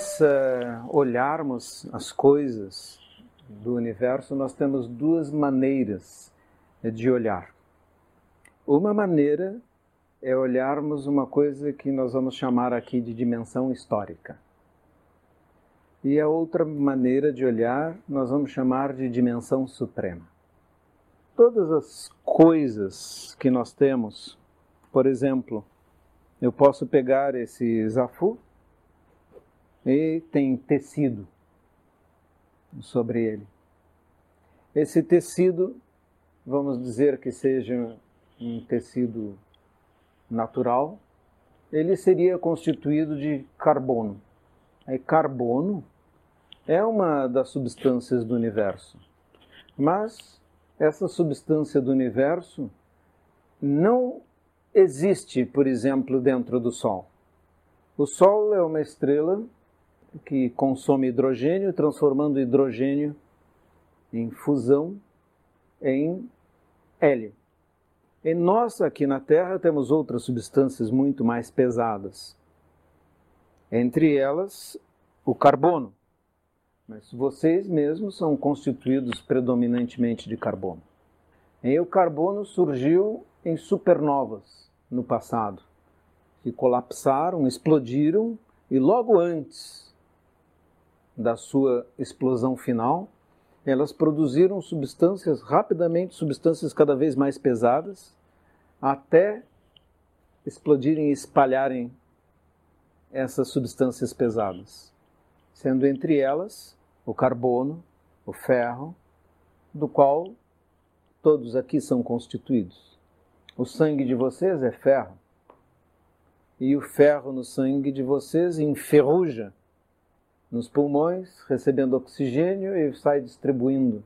Nós uh, olharmos as coisas do universo, nós temos duas maneiras de olhar. Uma maneira é olharmos uma coisa que nós vamos chamar aqui de dimensão histórica. E a outra maneira de olhar nós vamos chamar de dimensão suprema. Todas as coisas que nós temos, por exemplo, eu posso pegar esse zafu e tem tecido sobre ele. Esse tecido, vamos dizer que seja um tecido natural, ele seria constituído de carbono. E carbono é uma das substâncias do universo. Mas essa substância do universo não existe, por exemplo, dentro do Sol. O Sol é uma estrela que consome hidrogênio, transformando hidrogênio em fusão em hélio. E nós aqui na Terra temos outras substâncias muito mais pesadas. Entre elas, o carbono. Mas vocês mesmos são constituídos predominantemente de carbono. E o carbono surgiu em supernovas no passado, que colapsaram, explodiram e logo antes da sua explosão final, elas produziram substâncias rapidamente, substâncias cada vez mais pesadas, até explodirem e espalharem essas substâncias pesadas, sendo entre elas o carbono, o ferro, do qual todos aqui são constituídos. O sangue de vocês é ferro, e o ferro no sangue de vocês enferruja nos pulmões, recebendo oxigênio e sai distribuindo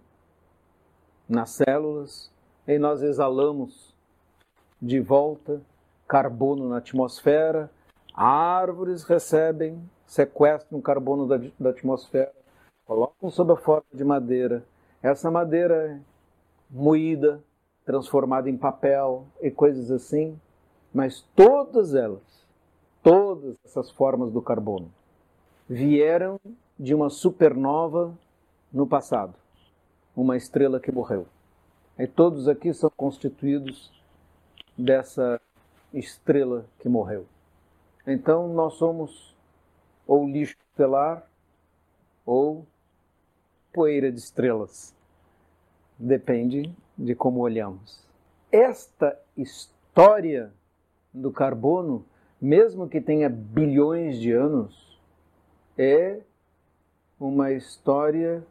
nas células, e nós exalamos de volta carbono na atmosfera, árvores recebem, sequestram carbono da, da atmosfera, colocam sob a forma de madeira. Essa madeira é moída, transformada em papel e coisas assim, mas todas elas, todas essas formas do carbono, vieram de uma supernova no passado, uma estrela que morreu. E todos aqui são constituídos dessa estrela que morreu. Então nós somos ou lixo estelar ou poeira de estrelas. Depende de como olhamos. Esta história do carbono, mesmo que tenha bilhões de anos, é uma história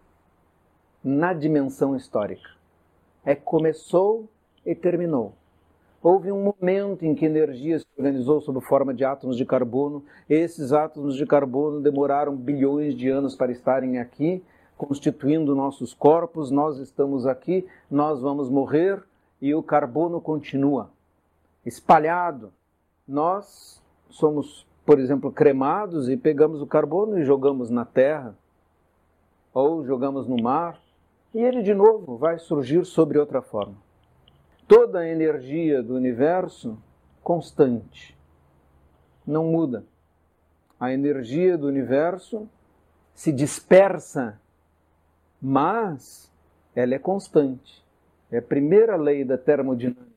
na dimensão histórica. É começou e terminou. Houve um momento em que a energia se organizou sob forma de átomos de carbono. Esses átomos de carbono demoraram bilhões de anos para estarem aqui, constituindo nossos corpos. Nós estamos aqui, nós vamos morrer e o carbono continua espalhado. Nós somos por exemplo, cremados e pegamos o carbono e jogamos na terra ou jogamos no mar, e ele de novo vai surgir sobre outra forma. Toda a energia do universo constante, não muda. A energia do universo se dispersa, mas ela é constante. É a primeira lei da termodinâmica,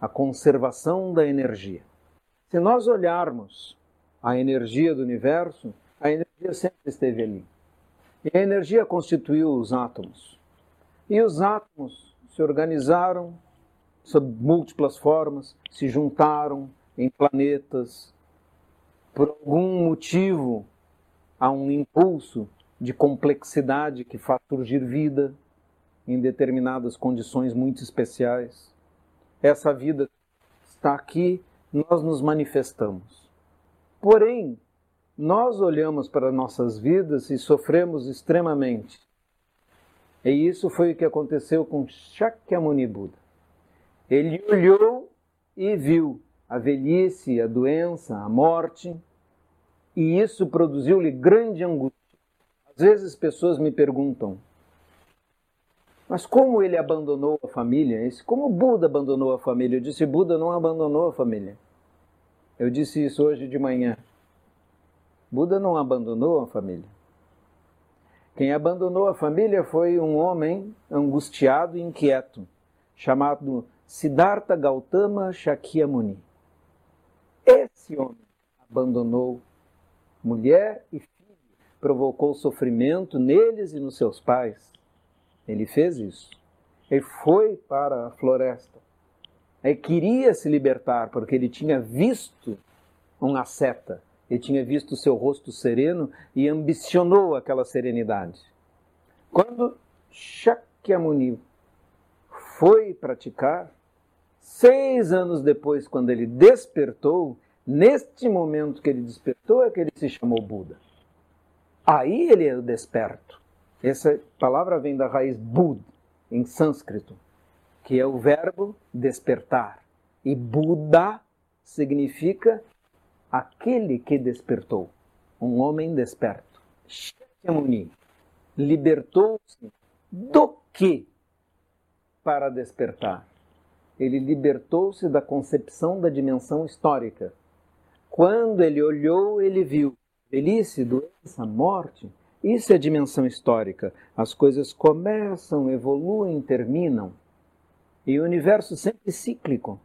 a conservação da energia. Se nós olharmos a energia do universo, a energia sempre esteve ali. E a energia constituiu os átomos. E os átomos se organizaram sob múltiplas formas, se juntaram em planetas. Por algum motivo, há um impulso de complexidade que faz surgir vida em determinadas condições muito especiais. Essa vida está aqui, nós nos manifestamos. Porém, nós olhamos para nossas vidas e sofremos extremamente. E isso foi o que aconteceu com Shakyamuni Buda. Ele olhou e viu a velhice, a doença, a morte, e isso produziu-lhe grande angústia. Às vezes pessoas me perguntam, mas como ele abandonou a família? Como Buda abandonou a família? Eu disse, Buda não abandonou a família. Eu disse isso hoje de manhã. Buda não abandonou a família. Quem abandonou a família foi um homem angustiado e inquieto, chamado Siddhartha Gautama Shakyamuni. Esse homem abandonou mulher e filho, provocou sofrimento neles e nos seus pais. Ele fez isso. Ele foi para a floresta. Ele queria se libertar porque ele tinha visto uma seta. Ele tinha visto o seu rosto sereno e ambicionou aquela serenidade. Quando Shakyamuni foi praticar, seis anos depois, quando ele despertou, neste momento que ele despertou é que ele se chamou Buda. Aí ele é o desperto. Essa palavra vem da raiz Bud, em sânscrito, que é o verbo despertar. E Buda significa aquele que despertou, um homem desperto. Shakyamuni libertou-se do que para despertar? Ele libertou-se da concepção da dimensão histórica. Quando ele olhou, ele viu velhice, doença, morte. Isso é dimensão histórica. As coisas começam, evoluem, terminam. E o universo sempre cíclico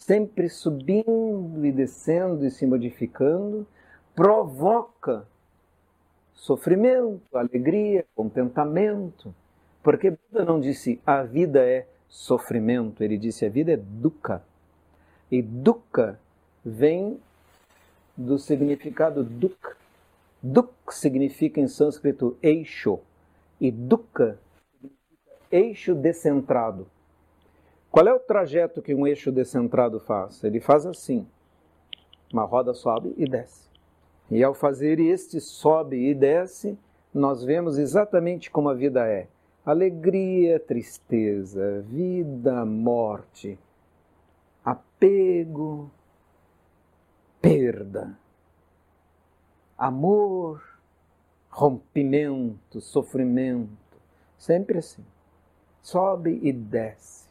sempre subindo e descendo e se modificando, provoca sofrimento, alegria, contentamento. Porque Buda não disse a vida é sofrimento, ele disse a vida é dukkha. E dukkha vem do significado duk. Duk significa em sânscrito eixo e dukkha eixo descentrado. Qual é o trajeto que um eixo descentrado faz? Ele faz assim: uma roda sobe e desce. E ao fazer este sobe e desce, nós vemos exatamente como a vida é: alegria, tristeza, vida, morte, apego, perda, amor, rompimento, sofrimento, sempre assim. Sobe e desce.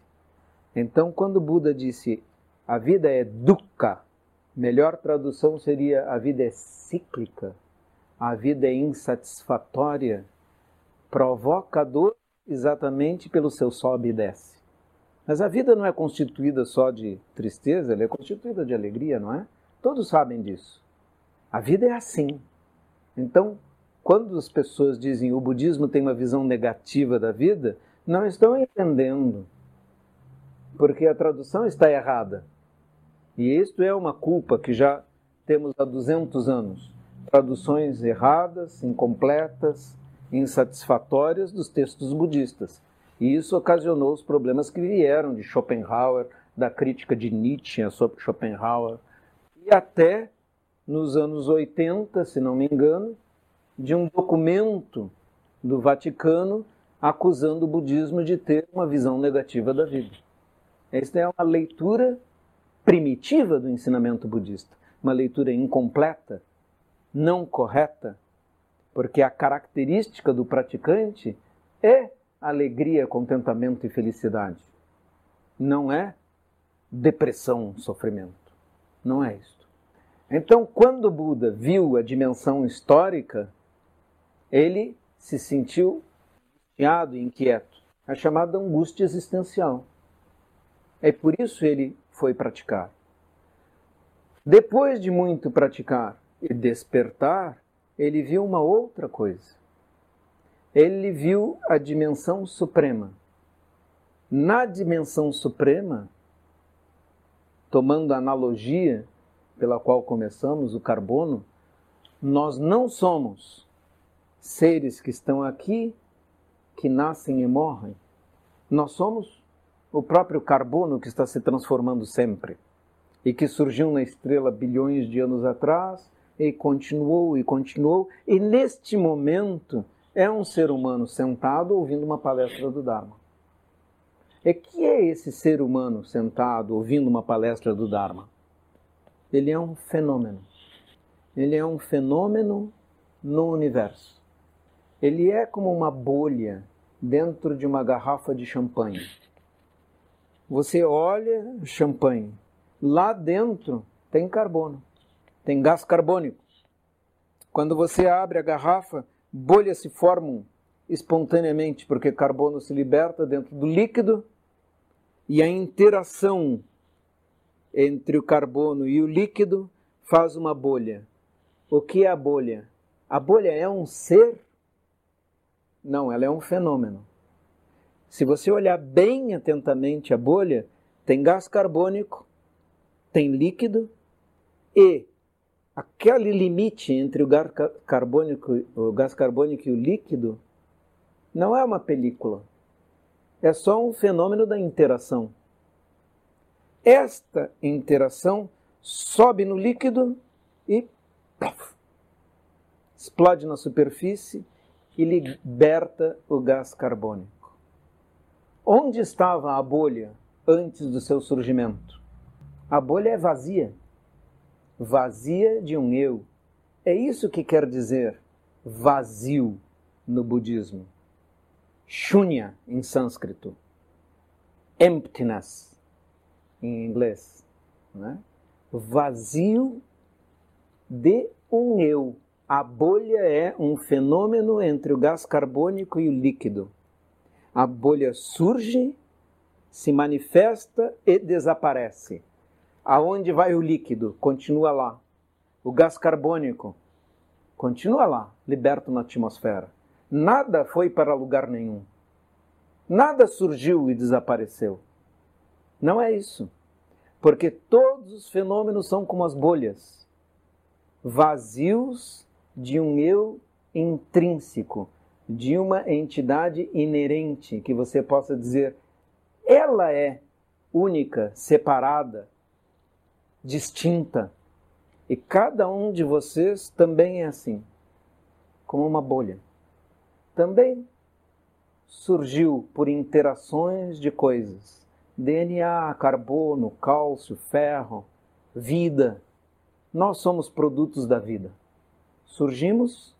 Então, quando Buda disse a vida é dukkha, melhor tradução seria a vida é cíclica, a vida é insatisfatória, provoca dor exatamente pelo seu sobe e desce. Mas a vida não é constituída só de tristeza, ela é constituída de alegria, não é? Todos sabem disso. A vida é assim. Então, quando as pessoas dizem o budismo tem uma visão negativa da vida, não estão entendendo porque a tradução está errada. E isto é uma culpa que já temos há 200 anos. Traduções erradas, incompletas, insatisfatórias dos textos budistas. E isso ocasionou os problemas que vieram de Schopenhauer, da crítica de Nietzsche sobre Schopenhauer, e até nos anos 80, se não me engano, de um documento do Vaticano acusando o budismo de ter uma visão negativa da vida. Esta é uma leitura primitiva do ensinamento budista, uma leitura incompleta, não correta, porque a característica do praticante é alegria, contentamento e felicidade. Não é depressão, sofrimento. Não é isto. Então, quando Buda viu a dimensão histórica, ele se sentiu angustiado e inquieto, a chamada angústia existencial. É por isso ele foi praticar. Depois de muito praticar e despertar, ele viu uma outra coisa. Ele viu a dimensão suprema. Na dimensão suprema, tomando a analogia pela qual começamos, o carbono, nós não somos seres que estão aqui, que nascem e morrem. Nós somos o próprio carbono que está se transformando sempre e que surgiu na estrela bilhões de anos atrás e continuou e continuou e neste momento é um ser humano sentado ouvindo uma palestra do Dharma. E que é esse ser humano sentado ouvindo uma palestra do Dharma? Ele é um fenômeno. Ele é um fenômeno no universo. Ele é como uma bolha dentro de uma garrafa de champanhe. Você olha champanhe, lá dentro tem carbono, tem gás carbônico. Quando você abre a garrafa, bolhas se formam espontaneamente, porque carbono se liberta dentro do líquido e a interação entre o carbono e o líquido faz uma bolha. O que é a bolha? A bolha é um ser? Não, ela é um fenômeno. Se você olhar bem atentamente a bolha, tem gás carbônico, tem líquido e aquele limite entre o gás carbônico, o gás carbônico e o líquido não é uma película. É só um fenômeno da interação. Esta interação sobe no líquido e puff, explode na superfície e liberta o gás carbônico. Onde estava a bolha antes do seu surgimento? A bolha é vazia. Vazia de um eu. É isso que quer dizer vazio no budismo. Shunya em sânscrito. Emptiness em inglês. Né? Vazio de um eu. A bolha é um fenômeno entre o gás carbônico e o líquido. A bolha surge, se manifesta e desaparece. Aonde vai o líquido? Continua lá. O gás carbônico continua lá, liberto na atmosfera. Nada foi para lugar nenhum. Nada surgiu e desapareceu. Não é isso. Porque todos os fenômenos são como as bolhas, vazios de um eu intrínseco, de uma entidade inerente, que você possa dizer, ela é única, separada, distinta. E cada um de vocês também é assim, como uma bolha. Também surgiu por interações de coisas DNA, carbono, cálcio, ferro, vida. Nós somos produtos da vida. Surgimos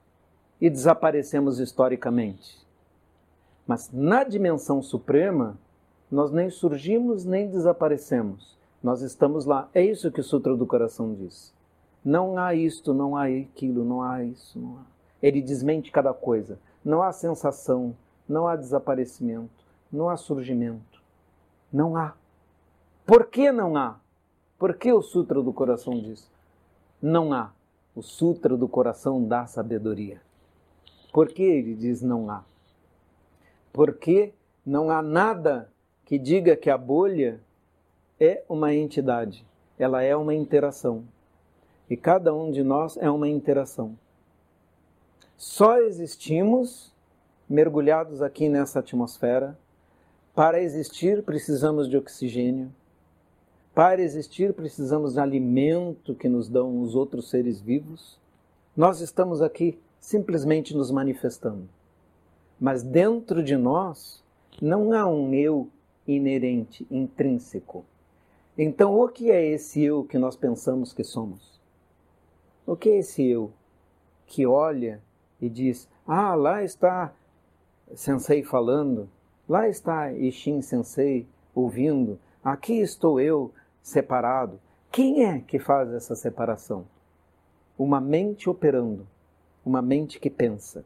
e desaparecemos historicamente. Mas na dimensão suprema, nós nem surgimos nem desaparecemos. Nós estamos lá. É isso que o Sutra do Coração diz. Não há isto, não há aquilo, não há isso, não há. Ele desmente cada coisa. Não há sensação, não há desaparecimento, não há surgimento. Não há. Por que não há? Por que o Sutra do Coração diz? Não há. O Sutra do Coração dá sabedoria. Por que ele diz não há? Porque não há nada que diga que a bolha é uma entidade, ela é uma interação. E cada um de nós é uma interação. Só existimos mergulhados aqui nessa atmosfera para existir, precisamos de oxigênio. Para existir, precisamos de alimento que nos dão os outros seres vivos. Nós estamos aqui simplesmente nos manifestando. Mas dentro de nós não há um eu inerente, intrínseco. Então, o que é esse eu que nós pensamos que somos? O que é esse eu que olha e diz: Ah, lá está Sensei falando, Lá está Ishin Sensei ouvindo, aqui estou eu separado. Quem é que faz essa separação? Uma mente operando, uma mente que pensa.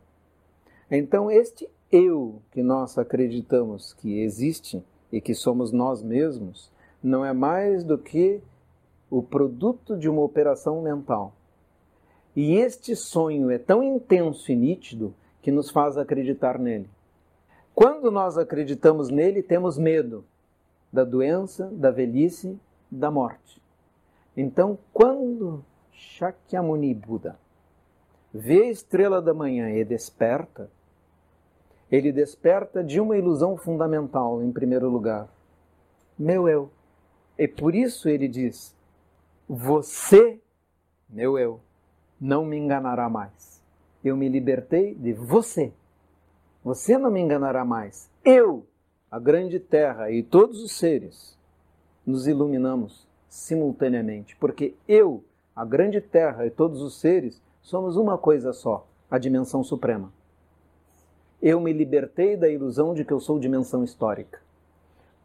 Então, este eu que nós acreditamos que existe e que somos nós mesmos, não é mais do que o produto de uma operação mental. E este sonho é tão intenso e nítido que nos faz acreditar nele. Quando nós acreditamos nele, temos medo da doença, da velhice, da morte. Então, quando Shakyamuni Buda vê a estrela da manhã e desperta, ele desperta de uma ilusão fundamental, em primeiro lugar: meu eu. E por isso ele diz: Você, meu eu, não me enganará mais. Eu me libertei de você. Você não me enganará mais. Eu, a grande terra e todos os seres, nos iluminamos simultaneamente, porque eu, a grande terra e todos os seres, somos uma coisa só, a dimensão suprema. Eu me libertei da ilusão de que eu sou dimensão histórica.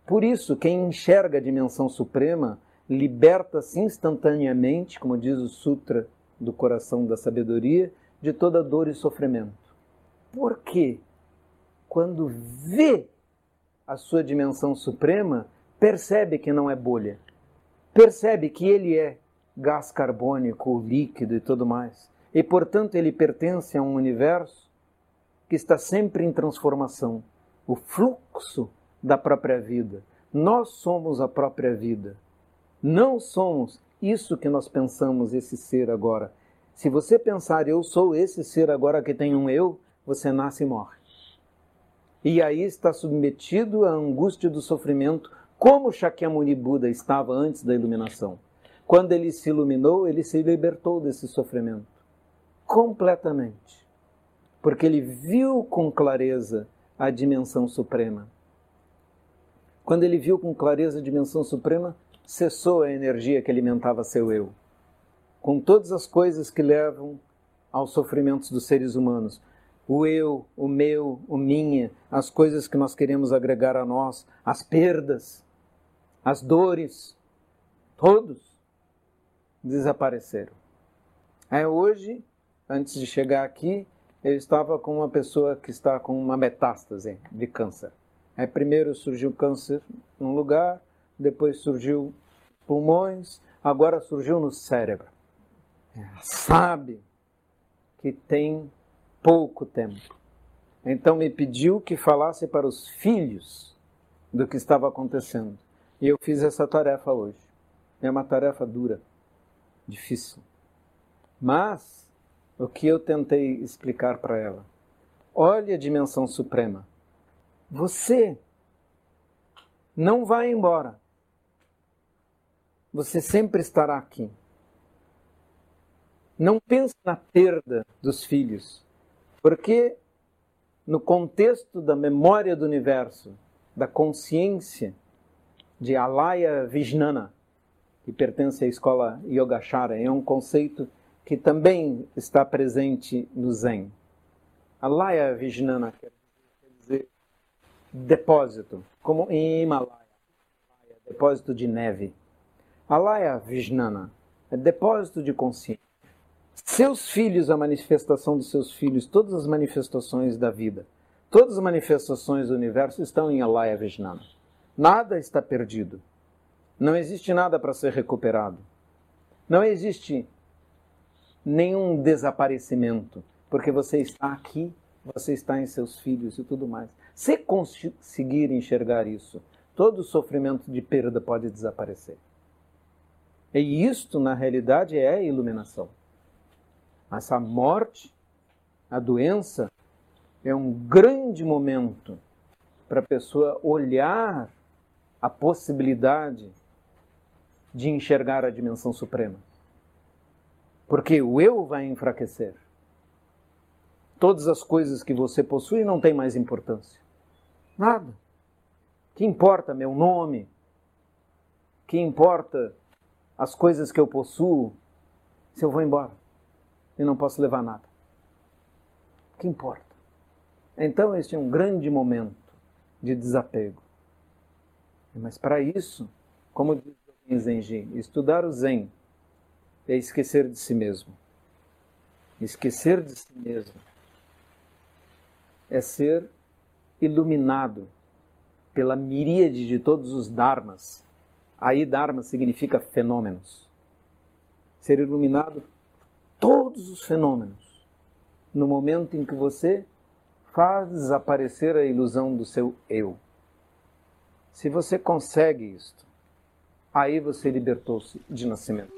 Por isso, quem enxerga a dimensão suprema liberta-se instantaneamente, como diz o Sutra do Coração da Sabedoria, de toda dor e sofrimento. Porque quando vê a sua dimensão suprema, percebe que não é bolha. Percebe que ele é gás carbônico, líquido e tudo mais. E, portanto, ele pertence a um universo que está sempre em transformação o fluxo da própria vida. Nós somos a própria vida. Não somos isso que nós pensamos, esse ser agora. Se você pensar, eu sou esse ser agora que tem um eu, você nasce e morre. E aí está submetido à angústia do sofrimento, como Shakyamuni Buda estava antes da iluminação. Quando ele se iluminou, ele se libertou desse sofrimento completamente. Porque ele viu com clareza a dimensão suprema. Quando ele viu com clareza a dimensão suprema, cessou a energia que alimentava seu eu. Com todas as coisas que levam aos sofrimentos dos seres humanos, o eu, o meu, o minha, as coisas que nós queremos agregar a nós, as perdas, as dores, todos desapareceram. É hoje, antes de chegar aqui, eu estava com uma pessoa que está com uma metástase de câncer. Aí primeiro surgiu câncer num lugar, depois surgiu pulmões, agora surgiu no cérebro. Sabe que tem pouco tempo. Então me pediu que falasse para os filhos do que estava acontecendo. E eu fiz essa tarefa hoje. É uma tarefa dura, difícil. Mas o que eu tentei explicar para ela? Olhe a dimensão suprema. Você não vai embora. Você sempre estará aqui. Não pense na perda dos filhos. Porque no contexto da memória do universo, da consciência de Alaya Vijnana, que pertence à escola Yogachara, é um conceito que também está presente no Zen. Alaya Vijnana quer dizer depósito, como em Himalaia, depósito de neve. Alaya Vijnana é depósito de consciência. Seus filhos, a manifestação dos seus filhos, todas as manifestações da vida, todas as manifestações do universo estão em Alaya Vijnana. Nada está perdido. Não existe nada para ser recuperado. Não existe nenhum desaparecimento, porque você está aqui, você está em seus filhos e tudo mais. Se conseguir enxergar isso, todo sofrimento de perda pode desaparecer. E isto, na realidade, é a iluminação. Essa morte, a doença, é um grande momento para a pessoa olhar a possibilidade de enxergar a dimensão suprema. Porque o eu vai enfraquecer. Todas as coisas que você possui não têm mais importância. Nada. Que importa meu nome? Que importa as coisas que eu possuo se eu vou embora? e não posso levar nada. Que importa? Então, este é um grande momento de desapego. Mas para isso, como diz Zenji, estudar o Zen é esquecer de si mesmo. Esquecer de si mesmo é ser iluminado pela miríade de todos os dharmas. Aí dharma significa fenômenos. Ser iluminado todos os fenômenos no momento em que você faz desaparecer a ilusão do seu eu. Se você consegue isto, aí você libertou-se de nascimento.